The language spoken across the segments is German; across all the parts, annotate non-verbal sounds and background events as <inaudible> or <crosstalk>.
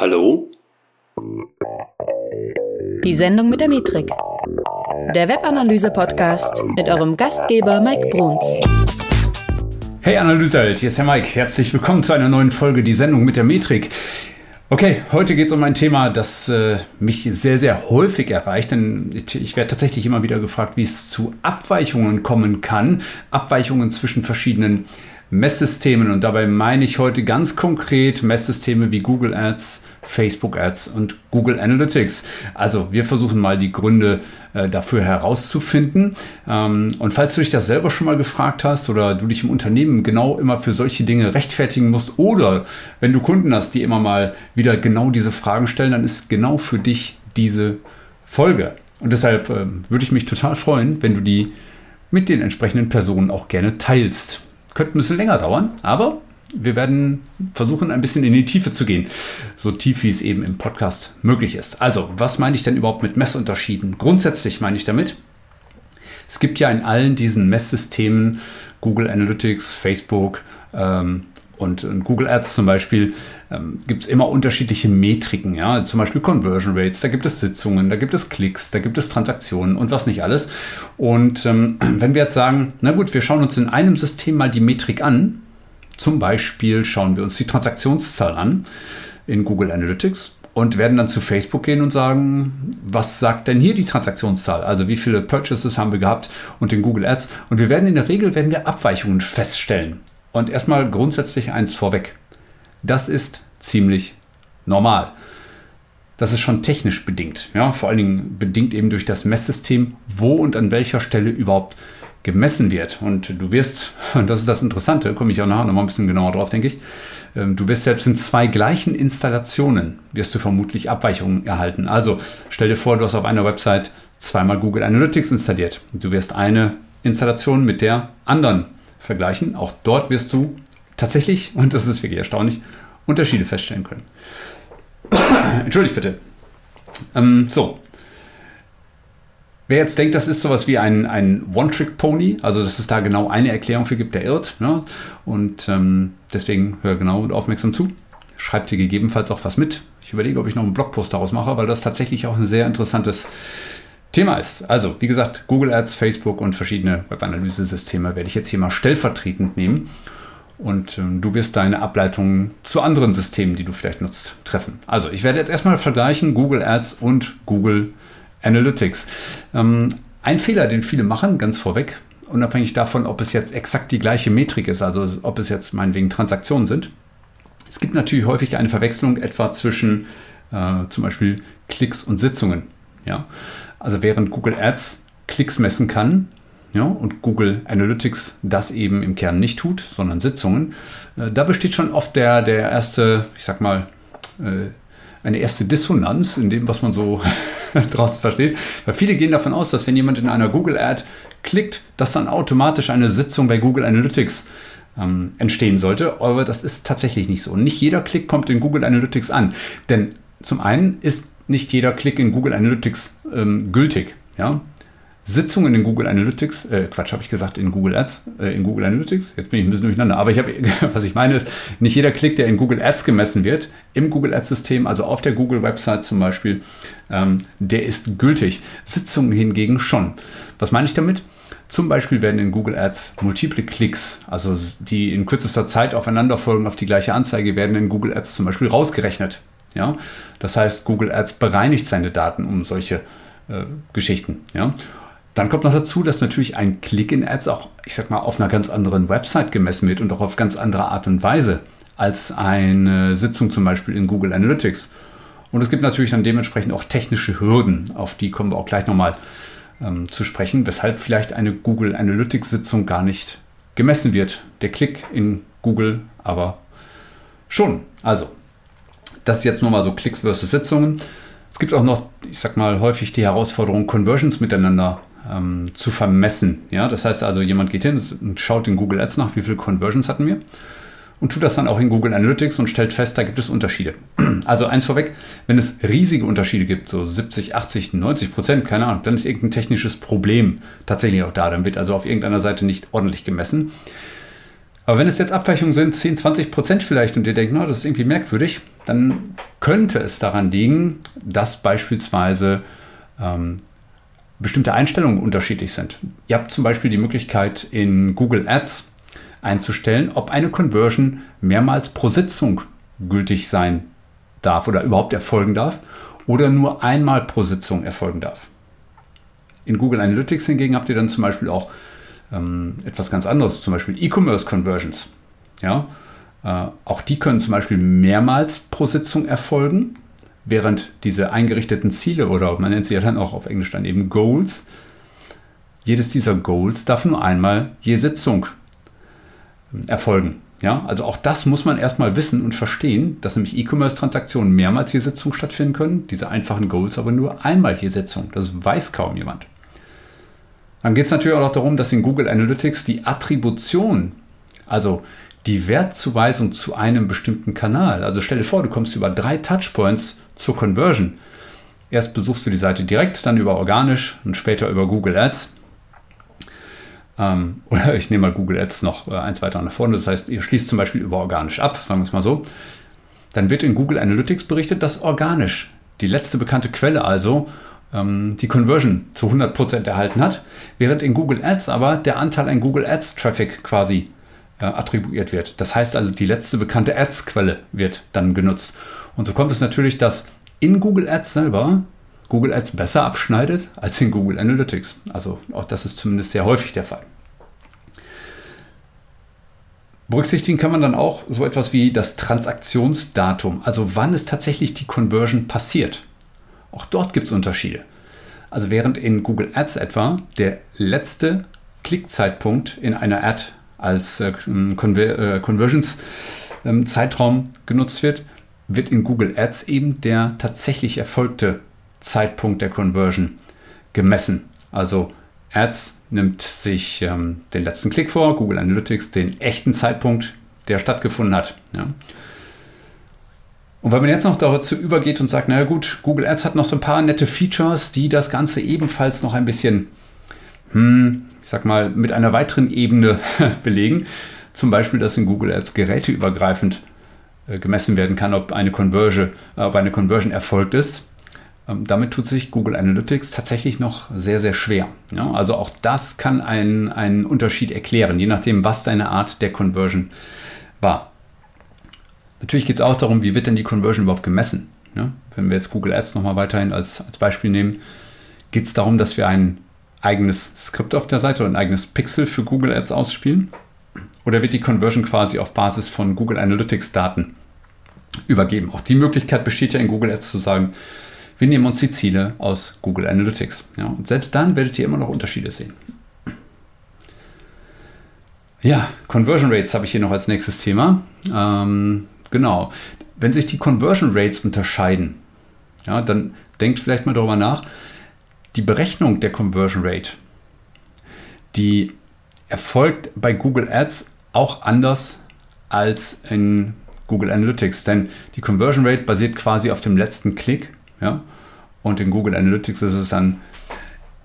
Hallo? Die Sendung mit der Metrik. Der Webanalyse-Podcast mit eurem Gastgeber Mike Bruns. Hey Analyseheld, hier ist der Mike. Herzlich willkommen zu einer neuen Folge, die Sendung mit der Metrik. Okay, heute geht es um ein Thema, das äh, mich sehr, sehr häufig erreicht, denn ich werde tatsächlich immer wieder gefragt, wie es zu Abweichungen kommen kann. Abweichungen zwischen verschiedenen Messsystemen. Und dabei meine ich heute ganz konkret Messsysteme wie Google Ads, Facebook Ads und Google Analytics. Also wir versuchen mal die Gründe äh, dafür herauszufinden. Ähm, und falls du dich das selber schon mal gefragt hast oder du dich im Unternehmen genau immer für solche Dinge rechtfertigen musst oder wenn du Kunden hast, die immer mal wieder genau diese Fragen stellen, dann ist genau für dich diese Folge. Und deshalb äh, würde ich mich total freuen, wenn du die mit den entsprechenden Personen auch gerne teilst. Könnte ein bisschen länger dauern, aber wir werden versuchen, ein bisschen in die Tiefe zu gehen. So tief, wie es eben im Podcast möglich ist. Also, was meine ich denn überhaupt mit Messunterschieden? Grundsätzlich meine ich damit, es gibt ja in allen diesen Messsystemen, Google Analytics, Facebook ähm, und, und, Google Ads zum Beispiel, ähm, gibt es immer unterschiedliche Metriken. Ja? Zum Beispiel Conversion Rates, da gibt es Sitzungen, da gibt es Klicks, da gibt es Transaktionen und was nicht alles. Und ähm, <clears throat> wenn wir jetzt sagen, na gut, wir schauen uns in einem System mal die Metrik an, zum Beispiel schauen wir uns die Transaktionszahl an in Google Analytics und werden dann zu Facebook gehen und sagen, was sagt denn hier die Transaktionszahl? Also wie viele Purchases haben wir gehabt und in Google Ads? Und wir werden in der Regel werden wir Abweichungen feststellen. Und erstmal grundsätzlich eins vorweg. Das ist ziemlich normal. Das ist schon technisch bedingt. Ja, vor allen Dingen bedingt eben durch das Messsystem, wo und an welcher Stelle überhaupt gemessen wird. Und du wirst, <laughs> und das ist das Interessante, komme ich auch nachher nochmal ein bisschen genauer drauf, denke ich, ähm, du wirst selbst in zwei gleichen Installationen, wirst du vermutlich Abweichungen erhalten. Also stell dir vor, du hast auf einer Website zweimal Google Analytics installiert. Du wirst eine Installation mit der anderen vergleichen. Auch dort wirst du tatsächlich, und das ist wirklich erstaunlich, Unterschiede feststellen können. <coughs> Entschuldigt bitte. Ähm, so, Wer jetzt denkt, das ist sowas wie ein, ein One-Trick-Pony, also dass es da genau eine Erklärung für gibt, der irrt. Ne? Und ähm, deswegen hör genau und aufmerksam zu. Schreib dir gegebenenfalls auch was mit. Ich überlege, ob ich noch einen Blogpost daraus mache, weil das tatsächlich auch ein sehr interessantes Thema ist. Also, wie gesagt, Google Ads, Facebook und verschiedene Webanalyse-Systeme werde ich jetzt hier mal stellvertretend nehmen. Und ähm, du wirst deine Ableitungen zu anderen Systemen, die du vielleicht nutzt, treffen. Also, ich werde jetzt erstmal vergleichen Google Ads und Google. Analytics. Ähm, ein Fehler, den viele machen, ganz vorweg, unabhängig davon, ob es jetzt exakt die gleiche Metrik ist, also ob es jetzt meinetwegen Transaktionen sind. Es gibt natürlich häufig eine Verwechslung etwa zwischen äh, zum Beispiel Klicks und Sitzungen. Ja? Also während Google Ads Klicks messen kann ja, und Google Analytics das eben im Kern nicht tut, sondern Sitzungen, äh, da besteht schon oft der, der erste, ich sag mal, äh, eine erste Dissonanz in dem, was man so <laughs> draußen versteht. Weil viele gehen davon aus, dass wenn jemand in einer Google-Ad klickt, dass dann automatisch eine Sitzung bei Google Analytics ähm, entstehen sollte. Aber das ist tatsächlich nicht so. Nicht jeder Klick kommt in Google Analytics an. Denn zum einen ist nicht jeder Klick in Google Analytics ähm, gültig. Ja? Sitzungen in Google Analytics, äh, Quatsch, habe ich gesagt, in Google Ads, äh, in Google Analytics, jetzt bin ich ein bisschen durcheinander, aber ich habe, <laughs> was ich meine ist, nicht jeder Klick, der in Google Ads gemessen wird, im Google Ads System, also auf der Google Website zum Beispiel, ähm, der ist gültig. Sitzungen hingegen schon. Was meine ich damit? Zum Beispiel werden in Google Ads multiple Klicks, also die in kürzester Zeit aufeinander folgen auf die gleiche Anzeige, werden in Google Ads zum Beispiel rausgerechnet. Ja? Das heißt, Google Ads bereinigt seine Daten um solche äh, Geschichten. Ja? Dann kommt noch dazu, dass natürlich ein Klick in Ads auch, ich sag mal, auf einer ganz anderen Website gemessen wird und auch auf ganz andere Art und Weise als eine Sitzung zum Beispiel in Google Analytics. Und es gibt natürlich dann dementsprechend auch technische Hürden, auf die kommen wir auch gleich nochmal ähm, zu sprechen, weshalb vielleicht eine Google Analytics-Sitzung gar nicht gemessen wird. Der Klick in Google aber schon. Also, das ist jetzt nochmal so Klicks versus Sitzungen. Es gibt auch noch, ich sag mal, häufig die Herausforderung, Conversions miteinander ähm, zu vermessen. Ja, das heißt also, jemand geht hin und schaut in Google Ads nach, wie viele Conversions hatten wir und tut das dann auch in Google Analytics und stellt fest, da gibt es Unterschiede. <clears throat> Also eins vorweg, wenn es riesige Unterschiede gibt, so 70, 80, 90 Prozent, keine Ahnung, dann ist irgendein technisches Problem tatsächlich auch da. Dann wird also auf irgendeiner Seite nicht ordentlich gemessen. Aber wenn es jetzt Abweichungen sind, 10, 20 Prozent vielleicht, und ihr denkt, no, das ist irgendwie merkwürdig, dann könnte es daran liegen, dass beispielsweise ähm, bestimmte Einstellungen unterschiedlich sind. Ihr habt zum Beispiel die Möglichkeit in Google Ads einzustellen, ob eine Conversion mehrmals pro Sitzung gültig sein darf oder überhaupt erfolgen darf oder nur einmal pro Sitzung erfolgen darf. In Google Analytics hingegen habt ihr dann zum Beispiel auch ähm, etwas ganz anderes, zum Beispiel E-Commerce Conversions. Ja? Äh, auch die können zum Beispiel mehrmals pro Sitzung erfolgen, während diese eingerichteten Ziele oder man nennt sie ja dann auch auf Englisch dann eben Goals, jedes dieser Goals darf nur einmal je Sitzung ähm, erfolgen. Ja, also auch das muss man erstmal wissen und verstehen, dass nämlich E-Commerce-Transaktionen mehrmals je Sitzung stattfinden können, diese einfachen Goals aber nur einmal je Sitzung. Das weiß kaum jemand. Dann geht es natürlich auch darum, dass in Google Analytics die Attribution, also die Wertzuweisung zu einem bestimmten Kanal, also stell dir vor, du kommst über drei Touchpoints zur Conversion. Erst besuchst du die Seite direkt, dann über organisch und später über Google Ads. Ähm, <laughs> oder ich nehme mal Google Ads noch äh, eins weiter nach vorne. Das heißt, ihr schließt zum Beispiel über organisch ab, sagen wir es mal so. Dann wird in Google Analytics berichtet, dass organisch, die letzte bekannte Quelle also, die Conversion zu 100% erhalten hat, während in Google Ads aber der Anteil an Google Ads Traffic quasi äh, attribuiert wird. Das heißt also, die letzte bekannte Ads-Quelle wird dann genutzt. Und so kommt es natürlich, dass in Google Ads selber Google Ads besser abschneidet als in Google Analytics. Also auch das ist zumindest sehr häufig der Fall. Berücksichtigen kann man dann auch so etwas wie das Transaktionsdatum, also wann ist tatsächlich die Conversion passiert. Auch dort gibt es Unterschiede. Also während in Google Ads etwa der letzte Klickzeitpunkt in einer Ad als äh, Conver äh, Conversions-Zeitraum ähm, genutzt wird, wird in Google Ads eben der tatsächlich erfolgte Zeitpunkt der Conversion gemessen. Also Ads nimmt sich ähm, den letzten Klick vor, Google Analytics den echten Zeitpunkt, der stattgefunden hat. Ja. Und wenn man jetzt noch dazu übergeht und sagt, naja gut, Google Ads hat noch so ein paar nette Features, die das Ganze ebenfalls noch ein bisschen, hm, ich sag mal, mit einer weiteren Ebene <laughs> belegen. Zum Beispiel, dass in Google Ads geräteübergreifend äh, gemessen werden kann, ob eine, Conversion, äh, ob eine Conversion erfolgt ist. Ähm, damit tut sich Google Analytics tatsächlich noch sehr, sehr schwer. Ja, also auch das kann einen, einen Unterschied erklären, je nachdem, was deine Art der Conversion war. Natürlich geht es auch darum, wie wird denn die Conversion überhaupt gemessen. Ja? Wenn wir jetzt Google Ads nochmal weiterhin als, als Beispiel nehmen, geht es darum, dass wir ein eigenes Skript auf der Seite oder ein eigenes Pixel für Google Ads ausspielen? Oder wird die Conversion quasi auf Basis von Google Analytics Daten übergeben? Auch die Möglichkeit besteht ja in Google Ads zu sagen, wir nehmen uns die Ziele aus Google Analytics. Ja, und selbst dann werdet ihr immer noch Unterschiede sehen. Ja, Conversion Rates habe ich hier noch als nächstes Thema. Ähm, Genau. Wenn sich die Conversion Rates unterscheiden, ja, dann denkt vielleicht mal darüber nach, die Berechnung der Conversion Rate, die erfolgt bei Google Ads auch anders als in Google Analytics, denn die Conversion Rate basiert quasi auf dem letzten Klick, ja, und in Google Analytics ist es dann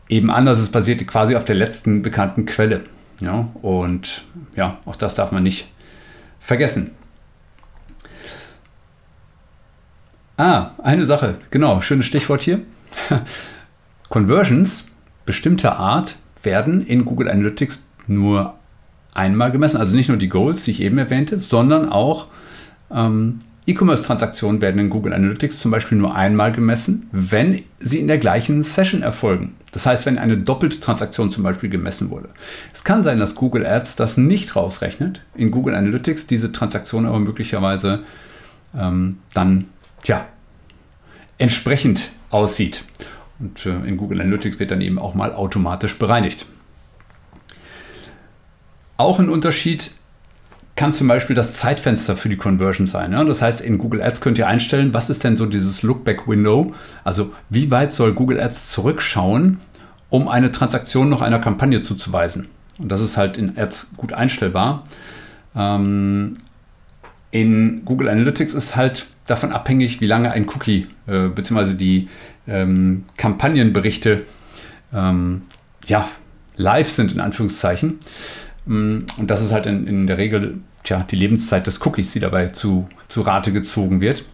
eben anders, es basiert quasi auf der letzten bekannten Quelle, ja, und ja, auch das darf man nicht vergessen. Ah, eine Sache, genau, schönes Stichwort hier. <laughs> Conversions bestimmter Art werden in Google Analytics nur einmal gemessen. Also nicht nur die Goals, die ich eben erwähnte, sondern auch ähm, E-Commerce-Transaktionen werden in Google Analytics zum Beispiel nur einmal gemessen, wenn sie in der gleichen Session erfolgen. Das heißt, wenn eine doppelte Transaktion zum Beispiel gemessen wurde. Es kann sein, dass Google Ads das nicht rausrechnet, in Google Analytics diese Transaktion aber möglicherweise ähm, dann ja, entsprechend aussieht. Und äh, in Google Analytics wird dann eben auch mal automatisch bereinigt. Auch ein Unterschied kann zum Beispiel das Zeitfenster für die Conversion sein. Ja? Das heißt, in Google Ads könnt ihr einstellen, was ist denn so dieses Lookback-Window? Also wie weit soll Google Ads zurückschauen, um eine Transaktion noch einer Kampagne zuzuweisen? Und das ist halt in Ads gut einstellbar. Ähm, in Google Analytics ist halt davon abhängig, wie lange ein Cookie äh, bzw. die ähm, Kampagnenberichte ähm, ja, live sind, in Anführungszeichen. Mm, und das ist halt in, in der Regel tja, die Lebenszeit des Cookies, die dabei zu, zu Rate gezogen wird.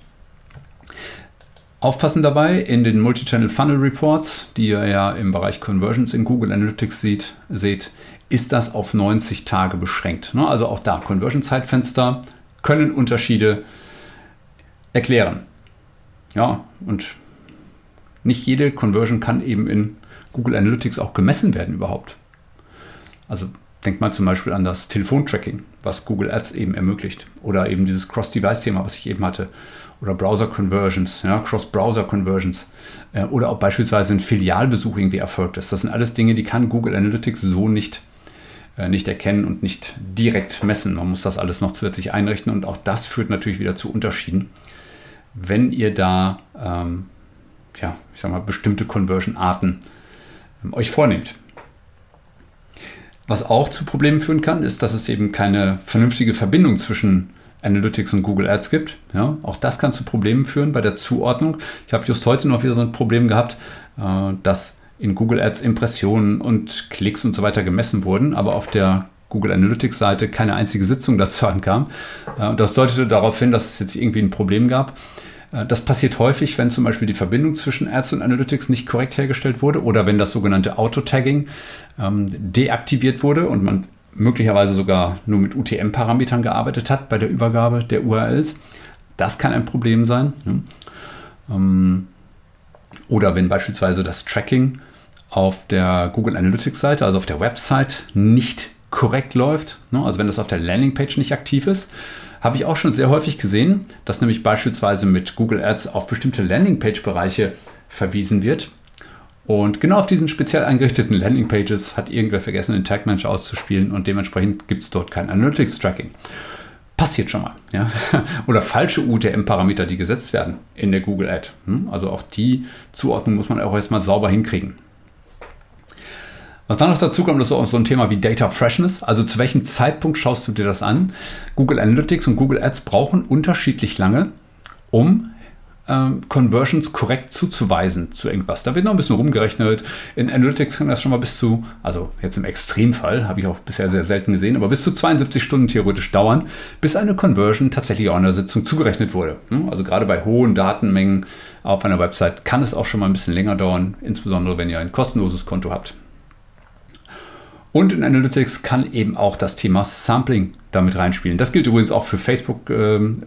Aufpassen dabei in den Multi-Channel Funnel Reports, die ihr ja im Bereich Conversions in Google Analytics sieht, seht, ist das auf 90 Tage beschränkt. Ne? Also auch da, Conversion-Zeitfenster können Unterschiede erklären. Ja, und nicht jede Conversion kann eben in Google Analytics auch gemessen werden überhaupt. Also denkt mal zum Beispiel an das Telefontracking, was Google Ads eben ermöglicht. Oder eben dieses Cross-Device-Thema, was ich eben hatte. Oder Browser-Conversions, ja, Cross-Browser-Conversions. Äh, oder auch beispielsweise ein Filialbesuch irgendwie erfolgt ist. Das sind alles Dinge, die kann Google Analytics so nicht, äh, nicht erkennen und nicht direkt messen. Man muss das alles noch zusätzlich einrichten und auch das führt natürlich wieder zu Unterschieden. Wenn ihr da, ähm, ja, ich sag mal, bestimmte Conversion-Arten ähm, euch vornehmt. Was auch zu Problemen führen kann, ist, dass es eben keine vernünftige Verbindung zwischen Analytics und Google Ads gibt. Ja, auch das kann zu Problemen führen bei der Zuordnung. Ich habe just heute noch wieder so ein Problem gehabt, äh, dass in Google Ads Impressionen und Klicks und so weiter gemessen wurden, aber auf der Google Analytics Seite keine einzige Sitzung dazu <laughs> ankam. Äh, das deutete darauf hin, dass es jetzt irgendwie ein Problem gab. Äh, das passiert häufig, wenn zum Beispiel die Verbindung zwischen Ads und Analytics nicht korrekt hergestellt wurde oder wenn das sogenannte Auto-Tagging ähm, deaktiviert wurde und man möglicherweise sogar nur mit UTM-Parametern gearbeitet hat bei der Übergabe der URLs. Das kann ein Problem sein. Ne? Ähm, oder wenn beispielsweise das Tracking auf der Google Analytics-Seite, also auf der Website, nicht korrekt läuft. Ne? Also wenn das auf der Landingpage nicht aktiv ist, habe ich auch schon sehr häufig gesehen, dass nämlich beispielsweise mit Google Ads auf bestimmte Landingpage-Bereiche verwiesen wird. Und genau auf diesen speziell eingerichteten Landingpages hat irgendwer vergessen, den Tag Manager auszuspielen und dementsprechend gibt es dort kein Analytics-Tracking. Passiert schon mal. Ja? <laughs> Oder falsche UTM-Parameter, die gesetzt werden in der Google Ad. Hm? Also auch die Zuordnung muss man auch erstmal sauber hinkriegen. Was dann noch dazu kommt, ist so ein Thema wie Data Freshness. Also zu welchem Zeitpunkt schaust du dir das an? Google Analytics und Google Ads brauchen unterschiedlich lange, um ähm, Conversions korrekt zuzuweisen zu irgendwas. Da wird noch ein bisschen rumgerechnet. In Analytics kann das schon mal bis zu, also jetzt im Extremfall, habe ich auch bisher sehr selten gesehen, aber bis zu 72 Stunden theoretisch dauern, bis eine Conversion tatsächlich auch in der Sitzung zugerechnet wurde. Hm? Also gerade bei hohen Datenmengen auf einer Website kann es auch schon mal ein bisschen länger dauern, insbesondere wenn ihr ein kostenloses Konto habt. Und in Analytics kann eben auch das Thema Sampling damit reinspielen. Das gilt übrigens auch für Facebook ähm,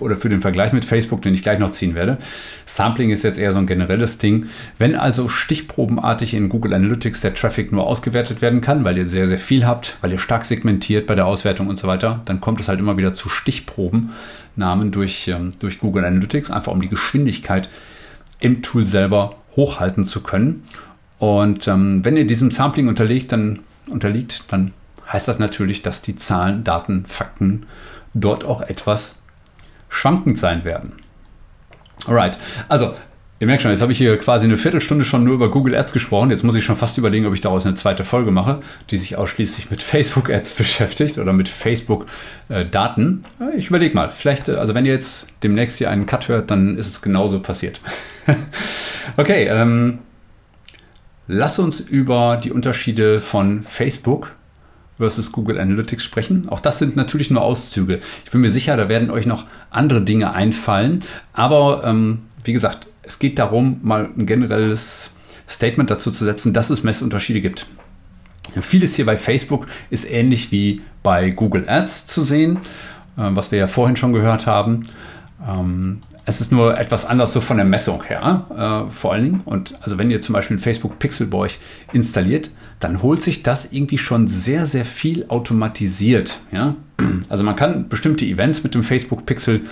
oder für den Vergleich mit Facebook, den ich gleich noch ziehen werde. Sampling ist jetzt eher so ein generelles Ding. Wenn also stichprobenartig in Google Analytics der Traffic nur ausgewertet werden kann, weil ihr sehr, sehr viel habt, weil ihr stark segmentiert bei der Auswertung und so weiter, dann kommt es halt immer wieder zu Stichprobennahmen durch, ähm, durch Google Analytics, einfach um die Geschwindigkeit im Tool selber hochhalten zu können. Und ähm, wenn ihr diesem Sampling unterliegt, dann, unterliegt, dann heißt das natürlich, dass die Zahlen, Daten, Fakten dort auch etwas schwankend sein werden. Alright, also Ihr merkt schon, jetzt habe ich hier quasi eine Viertelstunde schon nur über Google Ads gesprochen. Jetzt muss ich schon fast überlegen, ob ich daraus eine zweite Folge mache, die sich ausschließlich mit <laughs> Facebook Ads beschäftigt oder mit Facebook äh, Daten. Ich überlege mal, vielleicht, äh, also wenn ihr jetzt demnächst hier einen Cut hört, dann ist es genauso passiert. <laughs> okay, ähm, Lass uns über die Unterschiede von Facebook versus Google Analytics sprechen. Auch das sind natürlich nur Auszüge. Ich bin mir sicher, da werden euch noch andere Dinge einfallen. Aber ähm, wie gesagt, es geht darum, mal ein generelles Statement dazu zu setzen, dass es Messunterschiede gibt. Vieles hier bei Facebook ist ähnlich wie bei Google Ads zu sehen, äh, was wir ja vorhin schon gehört haben. Es ist nur etwas anders so von der Messung her, äh, vor allen Dingen. Und also wenn ihr zum Beispiel Facebook Pixel bei euch installiert, dann holt sich das irgendwie schon sehr, sehr viel automatisiert. Ja? Also man kann bestimmte Events mit dem Facebook Pixel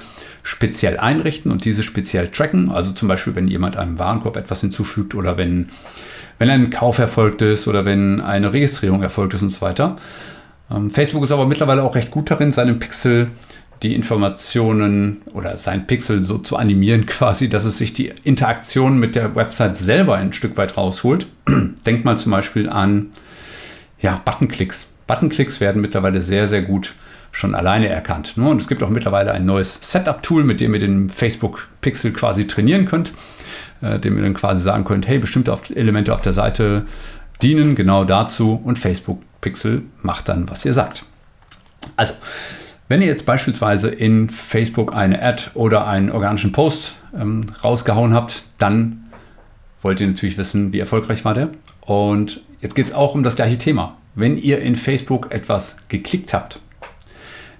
speziell einrichten und diese speziell tracken. Also zum Beispiel, wenn jemand einem Warenkorb etwas hinzufügt oder wenn, wenn ein Kauf erfolgt ist oder wenn eine Registrierung erfolgt ist und so weiter. Ähm, Facebook ist aber mittlerweile auch recht gut darin, seinen Pixel die Informationen oder sein Pixel so zu animieren, <laughs> quasi, dass es sich die Interaktion mit der Website selber ein Stück weit rausholt. <clears throat> Denkt mal zum Beispiel an ja, Buttonklicks. Buttonklicks werden mittlerweile sehr, sehr gut schon alleine erkannt. Ne? Und es gibt auch mittlerweile ein neues Setup-Tool, mit dem ihr den Facebook-Pixel quasi trainieren könnt, äh, dem ihr dann quasi sagen könnt, hey, bestimmte Elemente auf der Seite dienen genau dazu und Facebook Facebook-Pixel macht dann, was ihr sagt. Also, wenn ihr jetzt beispielsweise in Facebook eine Ad oder einen organischen Post ähm, rausgehauen habt, dann wollt ihr natürlich wissen, wie erfolgreich war der. Und jetzt geht es auch um das gleiche Thema. Wenn ihr in Facebook etwas geklickt habt,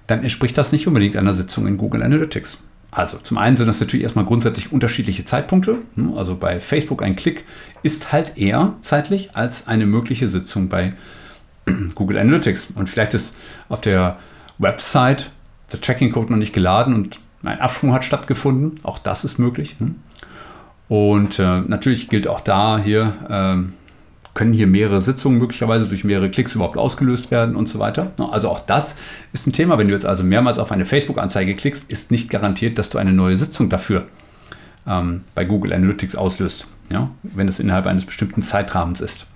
dann entspricht das nicht unbedingt einer Sitzung in Google Analytics. Also zum einen sind das natürlich erstmal grundsätzlich unterschiedliche Zeitpunkte. Hm, also bei Facebook ein Klick ist halt eher zeitlich als eine mögliche Sitzung bei <clears throat> Google Analytics. Und vielleicht ist auf der Website der Tracking-Code noch nicht geladen und ein Absprung hat stattgefunden. Auch das ist möglich. Hm. Und äh, natürlich gilt auch da hier, äh, können hier mehrere Sitzungen möglicherweise durch mehrere Klicks überhaupt ausgelöst werden und so weiter. Also auch das ist ein Thema. Wenn du jetzt also mehrmals auf eine Facebook-Anzeige klickst, ist nicht garantiert, dass du eine neue Sitzung dafür ähm, bei Google Analytics auslöst, ja? wenn es innerhalb eines bestimmten Zeitrahmens ist.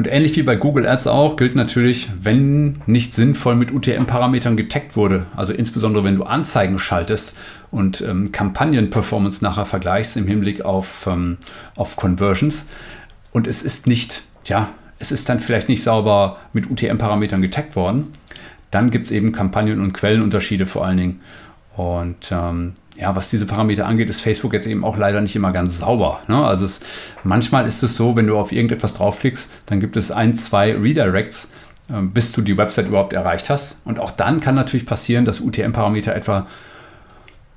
Und ähnlich wie bei Google Ads auch gilt natürlich, wenn nicht sinnvoll mit UTM-Parametern getaggt wurde, also insbesondere wenn du Anzeigen schaltest und ähm, Kampagnen-Performance nachher vergleichst im Hinblick auf, ähm, auf Conversions. Und es ist nicht, ja, es ist dann vielleicht nicht sauber mit UTM-Parametern getaggt worden, dann gibt es eben Kampagnen- und Quellenunterschiede vor allen Dingen. Und ähm, ja, was diese Parameter angeht, ist Facebook jetzt eben auch leider nicht immer ganz sauber. Ne? Also es, manchmal ist es so, wenn du auf irgendetwas draufklickst, dann gibt es ein, zwei Redirects, äh, bis du die Website überhaupt erreicht hast. Und auch dann kann natürlich passieren, dass UTM-Parameter etwa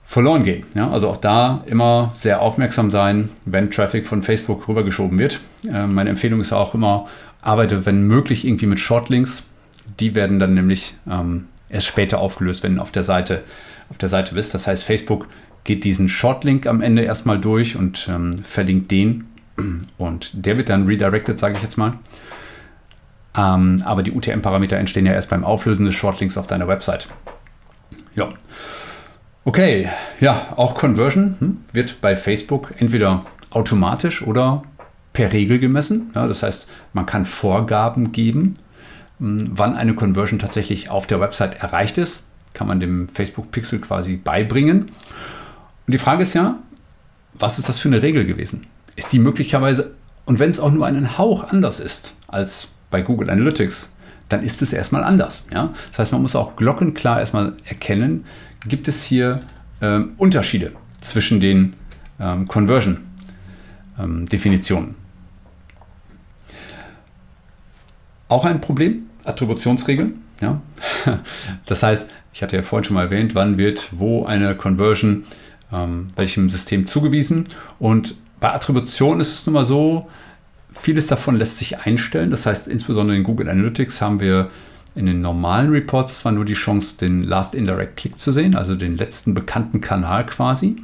verloren gehen. Ja? Also auch da immer sehr aufmerksam sein, wenn Traffic von Facebook rübergeschoben wird. Äh, meine Empfehlung ist auch immer, arbeite, wenn möglich, irgendwie mit Shortlinks. Die werden dann nämlich ähm, erst später aufgelöst, wenn auf der Seite auf der Seite bist. Das heißt, Facebook geht diesen Shortlink am Ende erstmal durch und ähm, verlinkt den. Und der wird dann redirected, sage ich jetzt mal. Ähm, aber die UTM-Parameter entstehen ja erst beim Auflösen des Shortlinks auf deiner Website. Ja. Okay, ja, auch Conversion hm, wird bei Facebook entweder automatisch oder per Regel gemessen. Ja, das heißt, man kann Vorgaben geben, hm, wann eine Conversion tatsächlich auf der Website erreicht ist kann man dem Facebook Pixel quasi beibringen. Und die Frage ist ja, was ist das für eine Regel gewesen? Ist die möglicherweise, und wenn es auch nur einen Hauch anders ist als bei Google Analytics, dann ist es erstmal anders. Ja? Das heißt, man muss auch glockenklar erstmal erkennen, gibt es hier ähm, Unterschiede zwischen den ähm, Conversion-Definitionen. Ähm, auch ein Problem, Attributionsregeln. Ja? <laughs> Das heißt, ich hatte ja vorhin schon mal erwähnt, wann wird wo eine Conversion ähm, welchem System zugewiesen. Und bei Attribution ist es nun mal so, vieles davon lässt sich einstellen. Das heißt, insbesondere in Google Analytics haben wir in den normalen Reports zwar nur die Chance, den Last Indirect Click zu sehen, also den letzten bekannten Kanal quasi.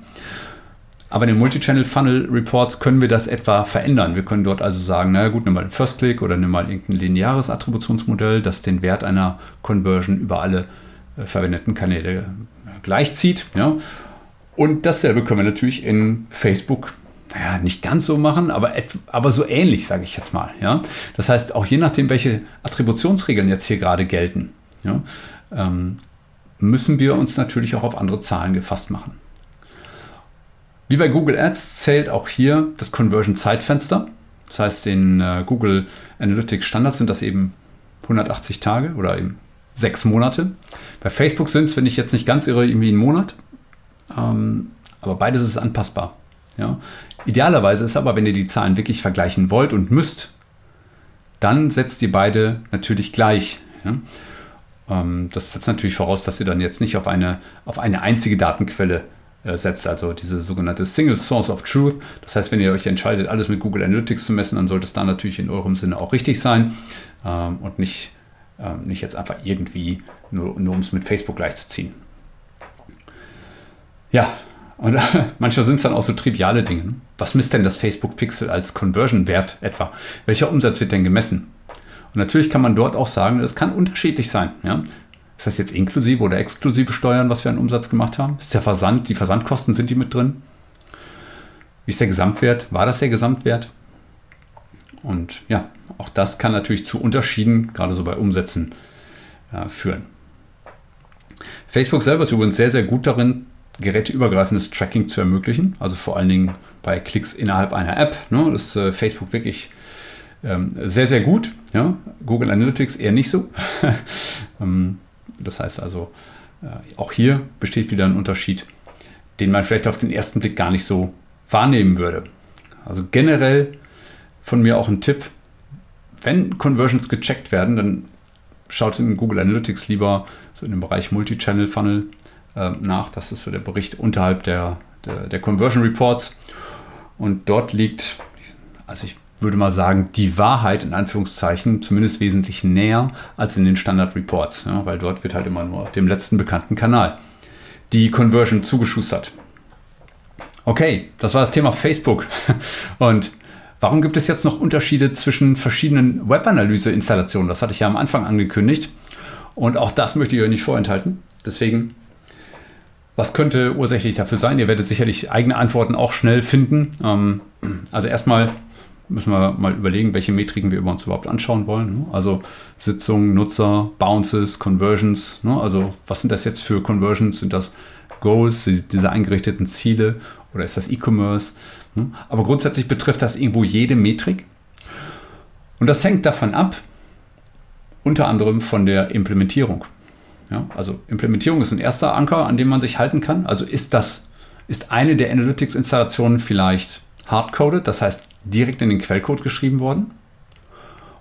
Aber in den Multi-Channel Funnel Reports können wir das etwa verändern. Wir können dort also sagen, naja gut, nimm mal den First Click oder nimm mal irgendein lineares Attributionsmodell, das den Wert einer Conversion über alle verwendeten Kanäle gleichzieht. Ja. Und dasselbe können wir natürlich in Facebook naja, nicht ganz so machen, aber, aber so ähnlich, sage ich jetzt mal. Ja? Das heißt, auch je nachdem, welche Attributionsregeln jetzt hier gerade gelten, ja, ähm, müssen wir uns natürlich auch auf andere Zahlen gefasst machen. Wie bei Google Ads zählt auch hier das Conversion-Zeitfenster. Das heißt, in äh, Google Analytics Standards sind das eben 180 Tage oder eben sechs Monate. Bei Facebook sind es, wenn ich jetzt nicht ganz irre, irgendwie ein Monat. Ähm, aber beides ist anpassbar. Ja. Idealerweise ist aber, wenn ihr die Zahlen wirklich vergleichen wollt und müsst, dann setzt ihr beide natürlich gleich. Ja. Ähm, das setzt natürlich voraus, dass ihr dann jetzt nicht auf eine, auf eine einzige Datenquelle äh, setzt, also diese sogenannte Single Source of Truth. Das heißt, wenn ihr euch entscheidet, alles mit Google Analytics zu messen, dann sollte es da natürlich in eurem Sinne auch richtig sein ähm, und nicht, ähm, nicht jetzt einfach irgendwie, nur, nur um es mit Facebook gleichzuziehen. Ja, und <laughs> manchmal sind es dann auch so triviale Dinge. Ne? Was misst denn das Facebook Pixel als Conversion-Wert etwa? Welcher Umsatz wird denn gemessen? Und natürlich kann man dort auch sagen, es kann unterschiedlich sein. Ja? Ist das jetzt inklusive oder exklusive Steuern, was wir an Umsatz gemacht haben? Ist der Versand, die Versandkosten, sind die mit drin? Wie ist der Gesamtwert? War das der Gesamtwert? Und ja, auch das kann natürlich zu Unterschieden, gerade so bei Umsätzen, äh, führen. Facebook selber ist übrigens sehr, sehr gut darin, geräteübergreifendes Tracking zu ermöglichen. Also vor allen Dingen bei Klicks innerhalb einer App. Ne, ist äh, Facebook wirklich ähm, sehr, sehr gut. Ja? Google Analytics eher nicht so. <laughs> Ähm, das heißt also, äh, auch hier besteht wieder ein Unterschied, den man vielleicht auf den ersten Blick gar nicht so wahrnehmen würde. Also generell von mir auch ein Tipp, wenn Conversions gecheckt werden, dann schaut in Google Analytics lieber so in dem Bereich Multi-Channel Funnel äh, nach. Das ist so der Bericht unterhalb der, der, der Conversion Reports. Und dort liegt, also ich würde mal sagen, die Wahrheit in Anführungszeichen zumindest wesentlich näher als in den Standard Reports, ja, weil dort wird halt immer nur dem letzten bekannten Kanal die Conversion zugeschustert. Okay, das war das Thema Facebook. <laughs> Und warum gibt es jetzt noch Unterschiede zwischen verschiedenen Webanalyse-Installationen? Das hatte ich ja am Anfang angekündigt. Und auch das möchte ich euch nicht vorenthalten. Deswegen, was könnte ursächlich dafür sein? Ihr werdet sicherlich eigene Antworten auch schnell finden. Ähm, also erstmal müssen wir mal überlegen, welche Metriken wir uns überhaupt anschauen wollen. Ne? Also Sitzungen, Nutzer, Bounces, Conversions. Ne? Also was sind das jetzt für Conversions? Sind das Goals, diese eingerichteten Ziele oder ist das E-Commerce? Ne? Aber grundsätzlich betrifft das irgendwo jede Metrik. Und das hängt davon ab, unter anderem von der Implementierung. Ja, also Implementierung ist ein erster Anker, an dem man sich halten kann. Also ist das, ist eine der Analytics-Installationen vielleicht hardcoded, das heißt direkt in den Quellcode geschrieben worden.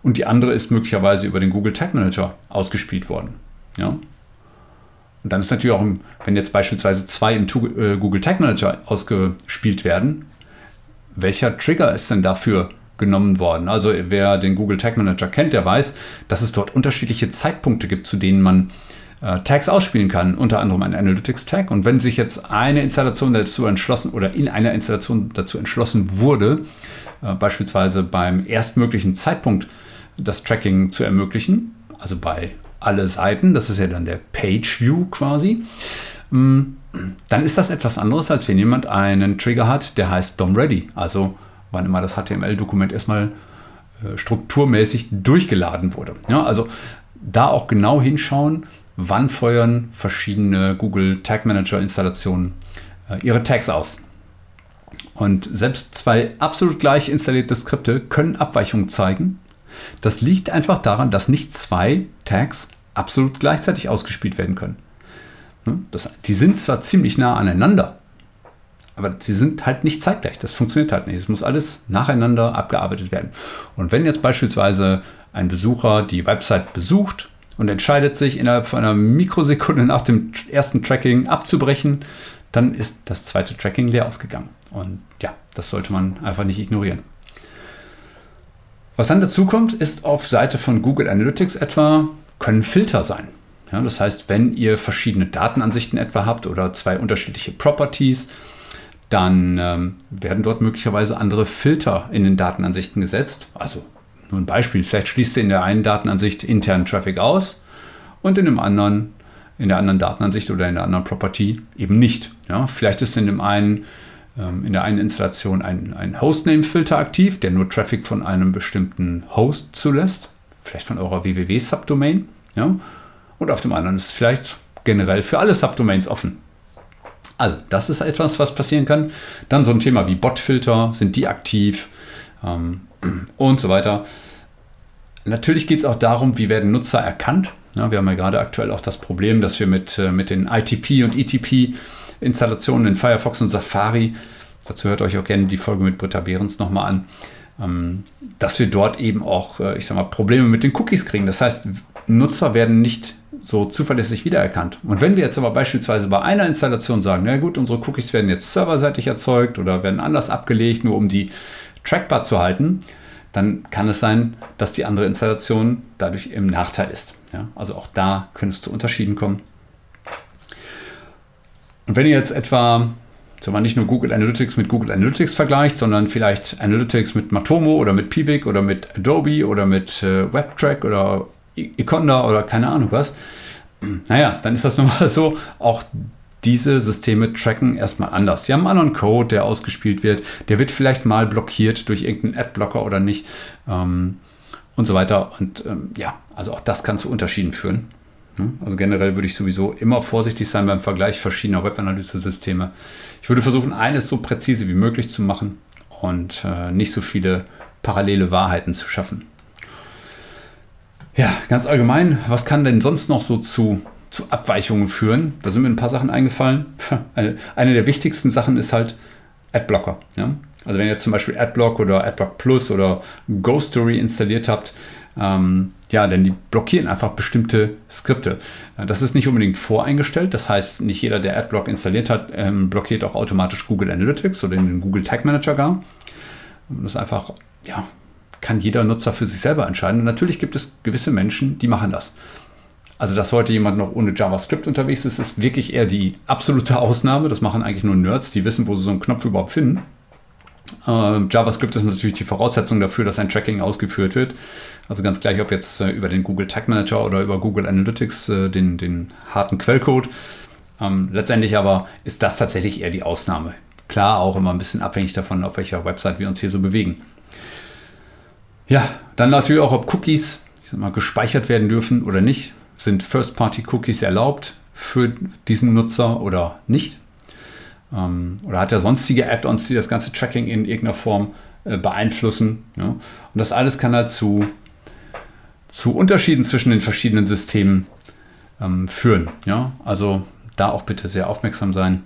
Und die andere ist möglicherweise über den Google Tag Manager ausgespielt worden. Ja? Und dann ist natürlich auch, wenn jetzt beispielsweise zwei im äh, Google Tag Manager ausgespielt werden, welcher Trigger ist denn dafür genommen worden? Also wer den Google Tag Manager kennt, der weiß, dass es dort unterschiedliche Zeitpunkte gibt, zu denen man äh, Tags ausspielen kann, unter anderem ein Analytics Tag. Und wenn sich jetzt eine Installation dazu entschlossen oder in einer Installation dazu entschlossen wurde, äh, beispielsweise beim erstmöglichen Zeitpunkt das Tracking zu ermöglichen, also bei alle Seiten, das ist ja dann der Page View quasi, ähm, dann ist das etwas anderes, als wenn jemand einen Trigger hat, der heißt DOM Ready, also wann immer das HTML-Dokument erstmal äh, strukturmäßig durchgeladen wurde. Ja, also da auch genau hinschauen, wann feuern verschiedene Google Tag Manager Installationen äh, ihre Tags aus. Und selbst zwei absolut gleich installierte Skripte können Abweichungen zeigen. Das liegt einfach daran, dass nicht zwei Tags absolut gleichzeitig ausgespielt werden können. Hm? Das, die sind zwar ziemlich nah aneinander, aber sie sind halt nicht zeitgleich. Das funktioniert halt nicht. Es muss alles nacheinander abgearbeitet werden. Und wenn jetzt beispielsweise ein Besucher die Website besucht und entscheidet sich innerhalb von einer Mikrosekunde nach dem ersten Tracking abzubrechen, dann ist das zweite Tracking leer ausgegangen. Und ja, das sollte man einfach nicht ignorieren. Was dann dazu kommt, ist auf Seite von Google Analytics etwa, können Filter sein. Ja, das heißt, wenn ihr verschiedene Datenansichten etwa habt oder zwei unterschiedliche Properties, dann ähm, werden dort möglicherweise andere Filter in den Datenansichten gesetzt. Also nur ein Beispiel, vielleicht schließt ihr in der einen Datenansicht internen Traffic aus und in dem anderen, in der anderen Datenansicht oder in der anderen Property eben nicht. Ja, vielleicht ist in dem einen in der einen Installation ein, ein Hostname-Filter aktiv, der nur Traffic von einem bestimmten Host zulässt, vielleicht von eurer www-Subdomain. Ja? Und auf dem anderen ist es vielleicht generell für alle Subdomains offen. Also, das ist etwas, was passieren kann. Dann so ein Thema wie Botfilter, sind die aktiv? Ähm, <clears throat> und so weiter. Natürlich geht es auch darum, wie werden Nutzer erkannt. Ja, wir haben ja gerade aktuell auch das Problem, dass wir mit, äh, mit den ITP und ETP-Installationen in Firefox und Safari, dazu hört euch auch gerne die Folge mit Britta Behrens nochmal an, ähm, dass wir dort eben auch, äh, ich sag mal, Probleme mit den Cookies kriegen. Das heißt, Nutzer werden nicht so zuverlässig wiedererkannt. Und wenn wir jetzt aber beispielsweise bei einer Installation sagen, na gut, unsere Cookies werden jetzt serverseitig erzeugt oder werden anders abgelegt, nur um die trackbar zu halten, dann kann es sein, dass die andere Installation dadurch im Nachteil ist. Ja, also auch da können es zu Unterschieden kommen. Und wenn ihr jetzt etwa sagen wir nicht nur Google Analytics mit Google Analytics vergleicht, sondern vielleicht Analytics mit Matomo oder mit Piwik oder mit Adobe oder mit äh, WebTrack oder Econda oder keine Ahnung was, <clears throat> naja, dann ist das nun mal <laughs> so, auch diese Systeme tracken erstmal anders. Sie haben einen anderen Code, der ausgespielt wird. Der wird vielleicht mal blockiert durch irgendeinen Adblocker oder nicht. Ähm, und so weiter. Und ähm, ja, also auch das kann zu Unterschieden führen. Also generell würde ich sowieso immer vorsichtig sein beim Vergleich verschiedener Webanalyse-Systeme. Ich würde versuchen, eines so präzise wie möglich zu machen und äh, nicht so viele parallele Wahrheiten zu schaffen. Ja, ganz allgemein, was kann denn sonst noch so zu, zu Abweichungen führen? Da sind mir ein paar Sachen eingefallen. Eine, eine der wichtigsten Sachen ist halt Adblocker. Ja? Also wenn ihr zum Beispiel Adblock oder Adblock Plus oder Ghost Story installiert habt, ähm, ja, denn die blockieren einfach bestimmte Skripte. Das ist nicht unbedingt voreingestellt. Das heißt, nicht jeder, der Adblock installiert hat, ähm, blockiert auch automatisch Google Analytics oder den Google Tag Manager gar. Das ist einfach, ja, kann jeder Nutzer für sich selber entscheiden. Und natürlich gibt es gewisse Menschen, die machen das. Also, dass heute jemand noch ohne JavaScript unterwegs ist, ist wirklich eher die absolute Ausnahme. Das machen eigentlich nur Nerds, die wissen, wo sie so einen Knopf überhaupt finden. Äh, JavaScript ist natürlich die Voraussetzung dafür, dass ein Tracking ausgeführt wird. Also ganz gleich, ob jetzt äh, über den Google Tag Manager oder über Google Analytics, äh, den, den harten Quellcode. Ähm, letztendlich aber ist das tatsächlich eher die Ausnahme. Klar, auch immer ein bisschen abhängig davon, auf welcher Website wir uns hier so bewegen. Ja, dann natürlich auch, ob Cookies ich sag mal, gespeichert werden dürfen oder nicht. Sind First-Party-Cookies erlaubt für diesen Nutzer oder nicht? Ähm, oder hat er sonstige Add-ons, die das ganze Tracking in irgendeiner Form äh, beeinflussen? Ja? Und das alles kann halt zu, zu Unterschieden zwischen den verschiedenen Systemen ähm, führen. Ja? Also da auch bitte sehr aufmerksam sein.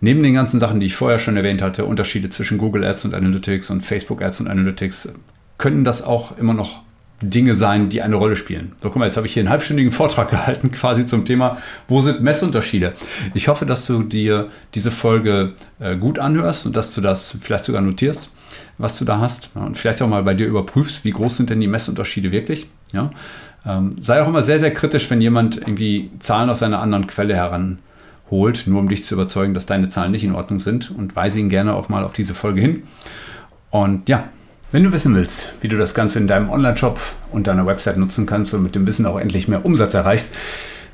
Neben den ganzen Sachen, die ich vorher schon erwähnt hatte, Unterschiede zwischen Google Ads und Analytics und Facebook Ads und Analytics, können das auch immer noch Dinge sein, die eine Rolle spielen. So, guck mal, jetzt habe ich hier einen halbstündigen Vortrag <laughs> gehalten, quasi zum Thema, wo sind Messunterschiede? Ich hoffe, dass du dir diese Folge äh, gut anhörst und dass du das vielleicht sogar notierst, was du da hast. Und vielleicht auch mal bei dir überprüfst, wie groß sind denn die Messunterschiede wirklich. Ja? Ähm, sei auch immer sehr, sehr kritisch, wenn jemand irgendwie Zahlen aus einer anderen Quelle heranholt, nur um dich zu überzeugen, dass deine Zahlen nicht in Ordnung sind. Und weise ihn gerne auch mal auf diese Folge hin. Und ja, wenn du wissen willst, wie du das Ganze in deinem Online-Shop und deiner Website nutzen kannst und mit dem Wissen auch endlich mehr Umsatz erreichst,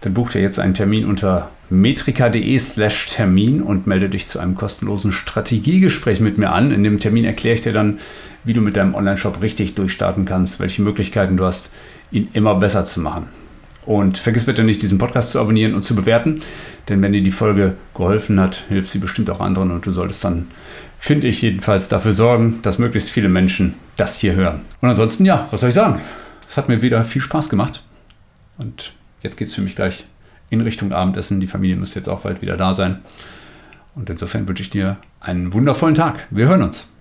dann buch dir jetzt einen Termin unter metrika.de slash Termin und melde dich zu einem kostenlosen Strategiegespräch mit mir an. In dem Termin erkläre ich dir dann, wie du mit deinem Online-Shop richtig durchstarten kannst, welche Möglichkeiten du hast, ihn immer besser zu machen. Und vergiss bitte nicht, diesen Podcast zu abonnieren und zu bewerten, denn wenn dir die Folge geholfen hat, hilft sie bestimmt auch anderen und du solltest dann finde ich jedenfalls, dafür sorgen, dass möglichst viele Menschen das hier hören. Und ansonsten, ja, was soll ich sagen? Es hat mir wieder viel Spaß gemacht. Und jetzt geht es für mich gleich in Richtung Abendessen. Die Familie müsste jetzt auch bald wieder da sein. Und insofern wünsche ich dir einen wundervollen Tag. Wir hören uns.